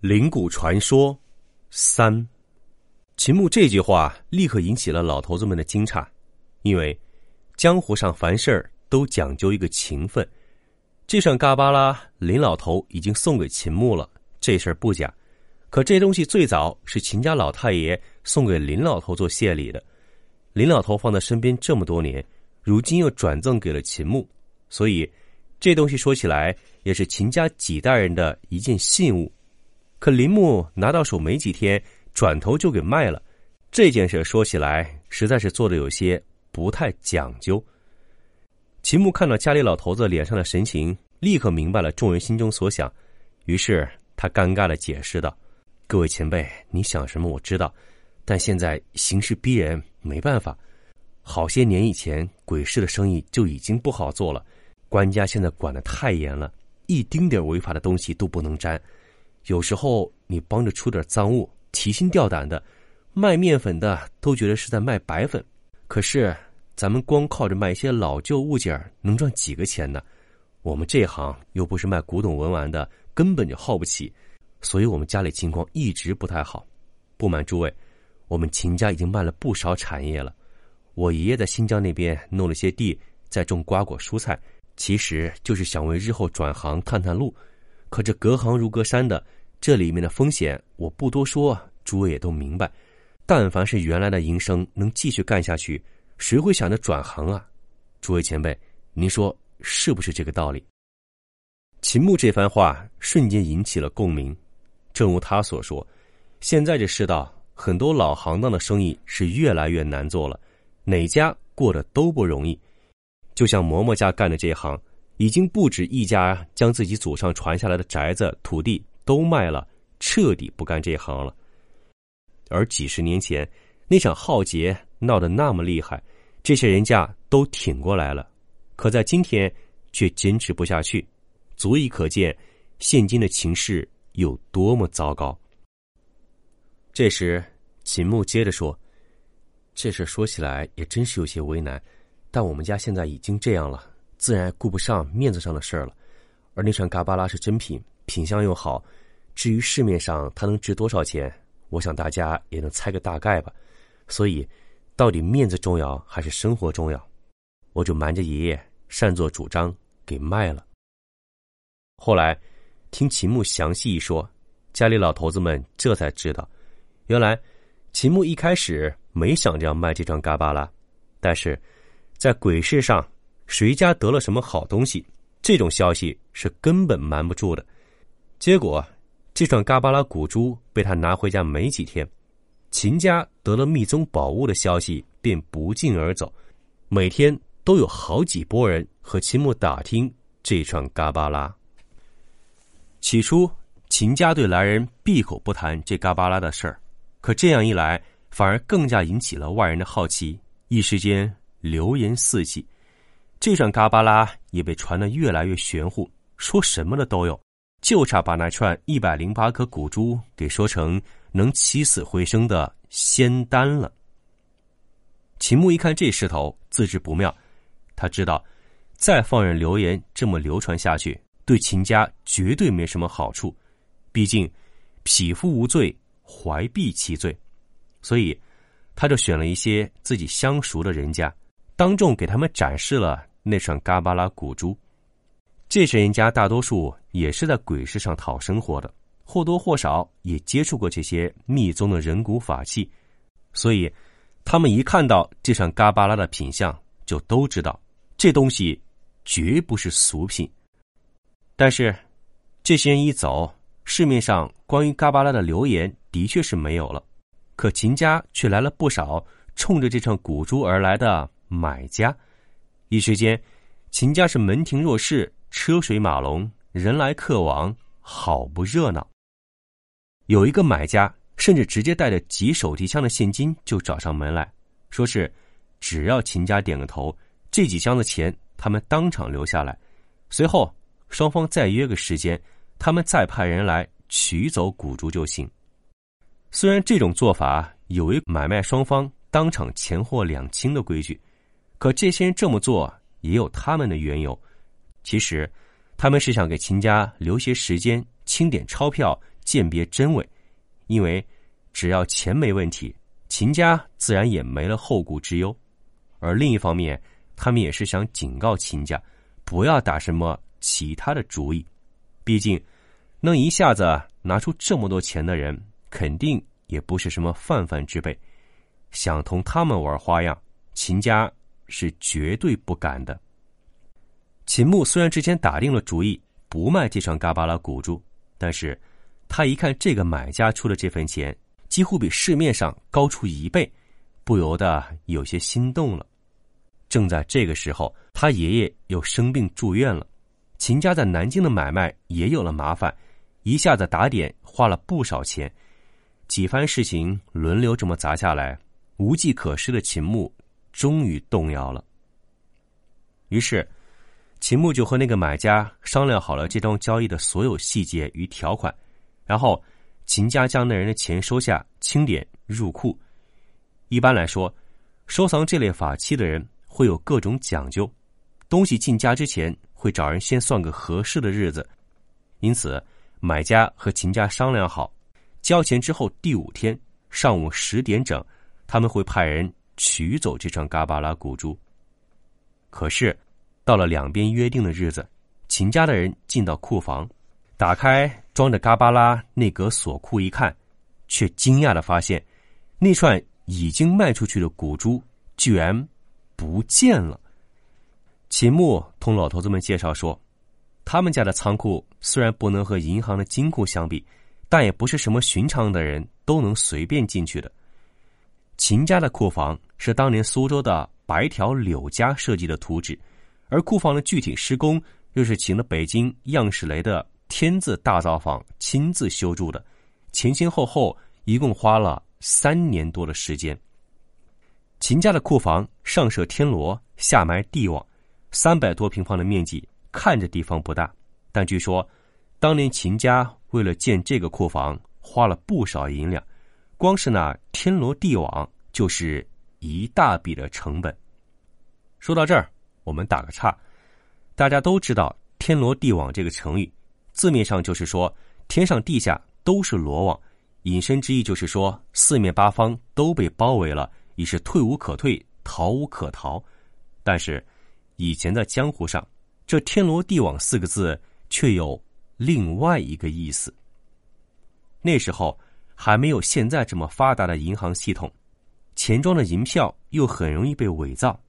灵谷传说三，秦牧这句话立刻引起了老头子们的惊诧，因为江湖上凡事儿都讲究一个情分。这串嘎巴拉，林老头已经送给秦牧了，这事儿不假。可这东西最早是秦家老太爷送给林老头做谢礼的，林老头放在身边这么多年，如今又转赠给了秦牧，所以这东西说起来也是秦家几代人的一件信物。可林木拿到手没几天，转头就给卖了。这件事说起来，实在是做的有些不太讲究。秦牧看到家里老头子脸上的神情，立刻明白了众人心中所想，于是他尴尬的解释道：“各位前辈，你想什么我知道，但现在形势逼人，没办法。好些年以前，鬼市的生意就已经不好做了，官家现在管的太严了，一丁点违法的东西都不能沾。”有时候你帮着出点赃物，提心吊胆的，卖面粉的都觉得是在卖白粉。可是咱们光靠着卖一些老旧物件能赚几个钱呢？我们这行又不是卖古董文玩的，根本就耗不起。所以我们家里情况一直不太好。不瞒诸位，我们秦家已经卖了不少产业了。我爷爷在新疆那边弄了些地，在种瓜果蔬菜，其实就是想为日后转行探探路。可这隔行如隔山的，这里面的风险我不多说，诸位也都明白。但凡是原来的营生能继续干下去，谁会想着转行啊？诸位前辈，您说是不是这个道理？秦牧这番话瞬间引起了共鸣。正如他所说，现在这世道，很多老行当的生意是越来越难做了，哪家过得都不容易。就像嬷嬷家干的这行。已经不止一家将自己祖上传下来的宅子、土地都卖了，彻底不干这行了。而几十年前那场浩劫闹得那么厉害，这些人家都挺过来了，可在今天却坚持不下去，足以可见现今的情势有多么糟糕。这时，秦牧接着说：“这事说起来也真是有些为难，但我们家现在已经这样了。”自然顾不上面子上的事儿了，而那串嘎巴拉是真品，品相又好。至于市面上它能值多少钱，我想大家也能猜个大概吧。所以，到底面子重要还是生活重要？我就瞒着爷爷擅作主张给卖了。后来，听秦牧详细一说，家里老头子们这才知道，原来秦牧一开始没想着要卖这串嘎巴拉，但是在鬼市上。谁家得了什么好东西？这种消息是根本瞒不住的。结果，这串嘎巴拉古珠被他拿回家没几天，秦家得了密宗宝物的消息便不胫而走。每天都有好几拨人和秦牧打听这串嘎巴拉。起初，秦家对来人闭口不谈这嘎巴拉的事儿，可这样一来，反而更加引起了外人的好奇。一时间，流言四起。这串嘎巴拉也被传得越来越玄乎，说什么的都有，就差把那串一百零八颗古珠给说成能起死回生的仙丹了。秦牧一看这势头，自知不妙，他知道再放任流言这么流传下去，对秦家绝对没什么好处。毕竟匹夫无罪，怀璧其罪，所以他就选了一些自己相熟的人家，当众给他们展示了。那串嘎巴拉古珠，这些人家大多数也是在鬼市上讨生活的，或多或少也接触过这些密宗的人骨法器，所以他们一看到这串嘎巴拉的品相，就都知道这东西绝不是俗品。但是这些人一走，市面上关于嘎巴拉的流言的确是没有了，可秦家却来了不少冲着这串古珠而来的买家。一时间，秦家是门庭若市，车水马龙，人来客往，好不热闹。有一个买家甚至直接带着几手提箱的现金就找上门来，说是只要秦家点个头，这几箱的钱他们当场留下来。随后双方再约个时间，他们再派人来取走古珠就行。虽然这种做法有违买卖双方当场钱货两清的规矩，可这些人这么做也有他们的缘由。其实，他们是想给秦家留些时间清点钞票，鉴别真伪。因为只要钱没问题，秦家自然也没了后顾之忧。而另一方面，他们也是想警告秦家，不要打什么其他的主意。毕竟，能一下子拿出这么多钱的人，肯定也不是什么泛泛之辈。想同他们玩花样，秦家是绝对不敢的。秦牧虽然之前打定了主意不卖这串嘎巴拉古珠，但是他一看这个买家出的这份钱几乎比市面上高出一倍，不由得有些心动了。正在这个时候，他爷爷又生病住院了，秦家在南京的买卖也有了麻烦，一下子打点花了不少钱，几番事情轮流这么砸下来，无计可施的秦牧终于动摇了。于是。秦牧就和那个买家商量好了这桩交易的所有细节与条款，然后秦家将那人的钱收下，清点入库。一般来说，收藏这类法器的人会有各种讲究，东西进家之前会找人先算个合适的日子。因此，买家和秦家商量好，交钱之后第五天上午十点整，他们会派人取走这串嘎巴拉古珠。可是。到了两边约定的日子，秦家的人进到库房，打开装着嘎巴拉那格锁库一看，却惊讶的发现，那串已经卖出去的古珠居然不见了。秦牧同老头子们介绍说，他们家的仓库虽然不能和银行的金库相比，但也不是什么寻常的人都能随便进去的。秦家的库房是当年苏州的白条柳家设计的图纸。而库房的具体施工，又是请了北京样式雷的天字大造坊亲自修筑的，前前后后一共花了三年多的时间。秦家的库房上设天罗，下埋地网，三百多平方的面积，看着地方不大，但据说当年秦家为了建这个库房，花了不少银两，光是那天罗地网就是一大笔的成本。说到这儿。我们打个岔，大家都知道“天罗地网”这个成语，字面上就是说天上地下都是罗网，引申之意就是说四面八方都被包围了，已是退无可退，逃无可逃。但是以前在江湖上，这“天罗地网”四个字却有另外一个意思。那时候还没有现在这么发达的银行系统，钱庄的银票又很容易被伪造，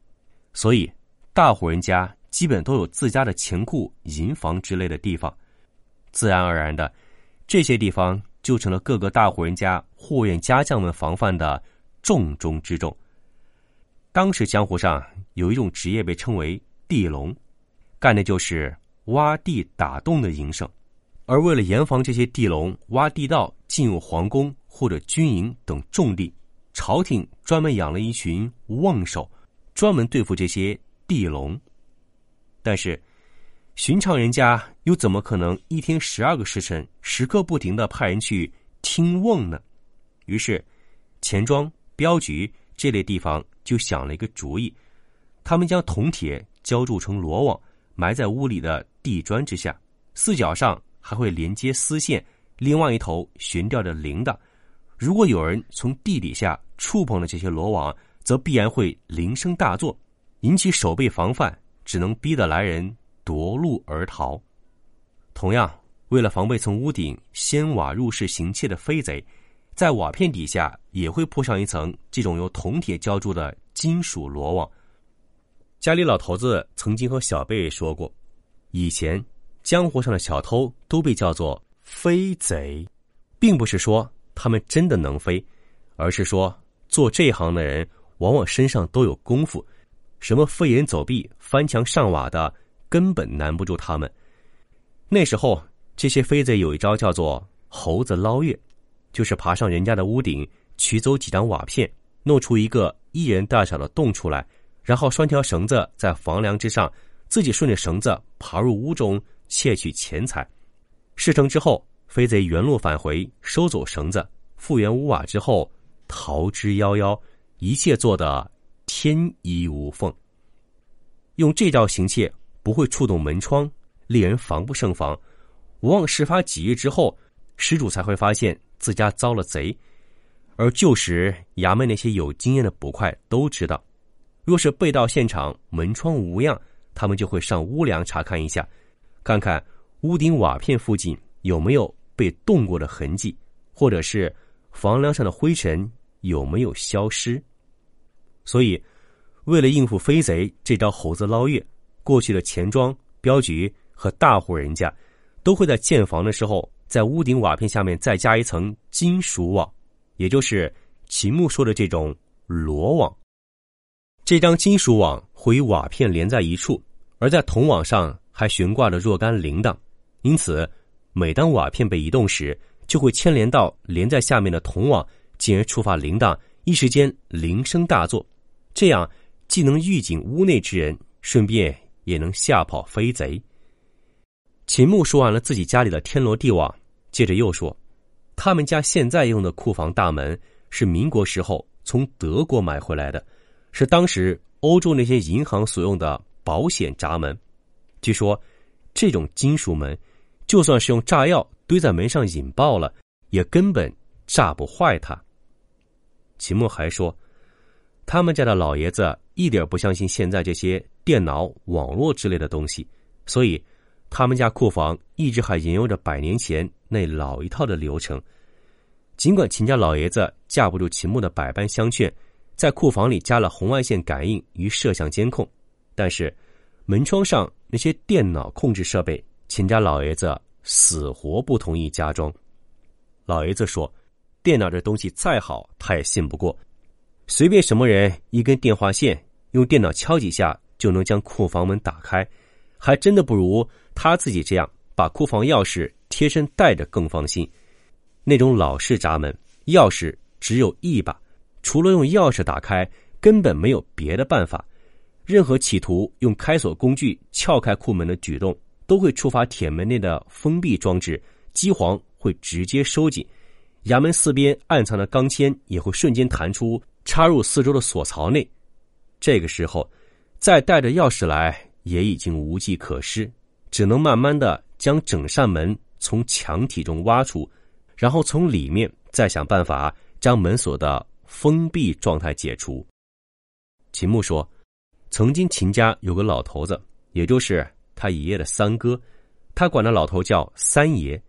所以。大户人家基本都有自家的钱库、银房之类的地方，自然而然的，这些地方就成了各个大户人家护院家将们防范的重中之重。当时江湖上有一种职业被称为地龙，干的就是挖地打洞的营生。而为了严防这些地龙挖地道进入皇宫或者军营等重地，朝廷专门养了一群望守，专门对付这些。地龙，但是寻常人家又怎么可能一天十二个时辰时刻不停的派人去听瓮呢？于是钱庄、镖局这类地方就想了一个主意，他们将铜铁浇铸成罗网，埋在屋里的地砖之下，四角上还会连接丝线，另外一头悬吊着铃铛。如果有人从地底下触碰了这些罗网，则必然会铃声大作。引起守备防范，只能逼得来人夺路而逃。同样，为了防备从屋顶掀瓦入室行窃的飞贼，在瓦片底下也会铺上一层这种由铜铁浇铸的金属罗网。家里老头子曾经和小贝说过，以前江湖上的小偷都被叫做飞贼，并不是说他们真的能飞，而是说做这行的人往往身上都有功夫。什么飞檐走壁、翻墙上瓦的，根本难不住他们。那时候，这些飞贼有一招叫做“猴子捞月”，就是爬上人家的屋顶，取走几张瓦片，弄出一个一人大小的洞出来，然后拴条绳子在房梁之上，自己顺着绳子爬入屋中窃取钱财。事成之后，飞贼原路返回，收走绳子，复原屋瓦之后，逃之夭夭，一切做得天衣无缝。用这招行窃，不会触动门窗，令人防不胜防。往往事发几日之后，失主才会发现自家遭了贼。而旧时衙门那些有经验的捕快都知道，若是被盗现场门窗无恙，他们就会上屋梁查看一下，看看屋顶瓦片附近有没有被动过的痕迹，或者是房梁上的灰尘有没有消失。所以。为了应付飞贼这招猴子捞月，过去的钱庄、镖局和大户人家，都会在建房的时候，在屋顶瓦片下面再加一层金属网，也就是秦牧说的这种罗网。这张金属网会与瓦片连在一处，而在铜网上还悬挂着若干铃铛，因此每当瓦片被移动时，就会牵连到连在下面的铜网，进而触发铃铛，一时间铃声大作，这样。既能预警屋内之人，顺便也能吓跑飞贼。秦牧说完了自己家里的天罗地网，接着又说：“他们家现在用的库房大门是民国时候从德国买回来的，是当时欧洲那些银行所用的保险闸门。据说，这种金属门，就算是用炸药堆在门上引爆了，也根本炸不坏它。”秦牧还说。他们家的老爷子一点不相信现在这些电脑、网络之类的东西，所以他们家库房一直还沿用着百年前那老一套的流程。尽管秦家老爷子架不住秦牧的百般相劝，在库房里加了红外线感应与摄像监控，但是门窗上那些电脑控制设备，秦家老爷子死活不同意加装。老爷子说：“电脑这东西再好，他也信不过。”随便什么人一根电话线，用电脑敲几下就能将库房门打开，还真的不如他自己这样把库房钥匙贴身带着更放心。那种老式闸门，钥匙只有一把，除了用钥匙打开，根本没有别的办法。任何企图用开锁工具撬开库门的举动，都会触发铁门内的封闭装置，机簧会直接收紧，衙门四边暗藏的钢钎也会瞬间弹出。插入四周的锁槽内，这个时候，再带着钥匙来也已经无计可施，只能慢慢的将整扇门从墙体中挖出，然后从里面再想办法将门锁的封闭状态解除。秦牧说：“曾经秦家有个老头子，也就是他爷爷的三哥，他管那老头叫三爷。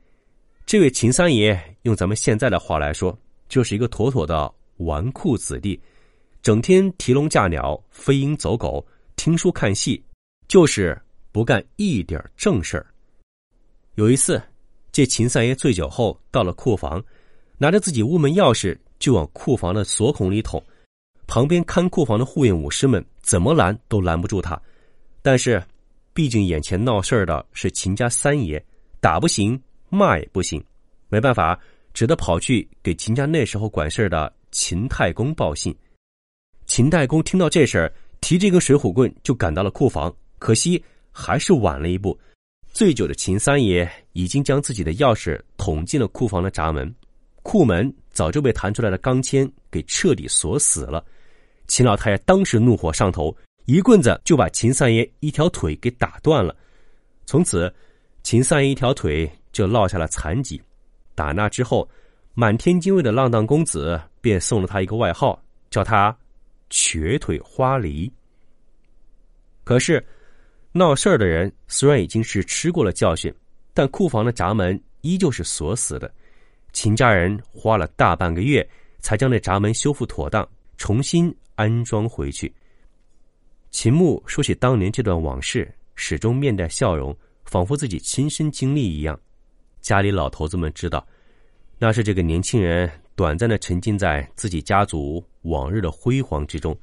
这位秦三爷，用咱们现在的话来说，就是一个妥妥的。”纨绔子弟，整天提笼架鸟、飞鹰走狗、听书看戏，就是不干一点正事儿。有一次，这秦三爷醉酒后到了库房，拿着自己屋门钥匙就往库房的锁孔里捅。旁边看库房的护院武师们怎么拦都拦不住他。但是，毕竟眼前闹事儿的是秦家三爷，打不行，骂也不行，没办法，只得跑去给秦家那时候管事儿的。秦太公报信，秦太公听到这事儿，提着一根水浒棍就赶到了库房。可惜还是晚了一步，醉酒的秦三爷已经将自己的钥匙捅进了库房的闸门，库门早就被弹出来的钢钎给彻底锁死了。秦老太爷当时怒火上头，一棍子就把秦三爷一条腿给打断了。从此，秦三爷一条腿就落下了残疾。打那之后。满天津卫的浪荡公子便送了他一个外号，叫他“瘸腿花梨”。可是，闹事儿的人虽然已经是吃过了教训，但库房的闸门依旧是锁死的。秦家人花了大半个月才将那闸门修复妥当，重新安装回去。秦牧说起当年这段往事，始终面带笑容，仿佛自己亲身经历一样。家里老头子们知道。那是这个年轻人短暂的沉浸在自己家族往日的辉煌之中。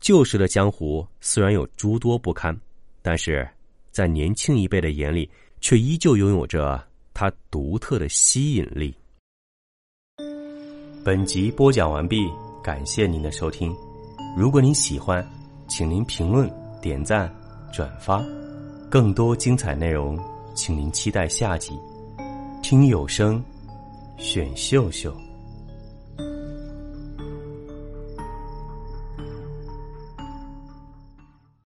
旧时的江湖虽然有诸多不堪，但是在年轻一辈的眼里，却依旧拥有着它独特的吸引力。本集播讲完毕，感谢您的收听。如果您喜欢，请您评论、点赞、转发。更多精彩内容，请您期待下集。听有声，选秀秀。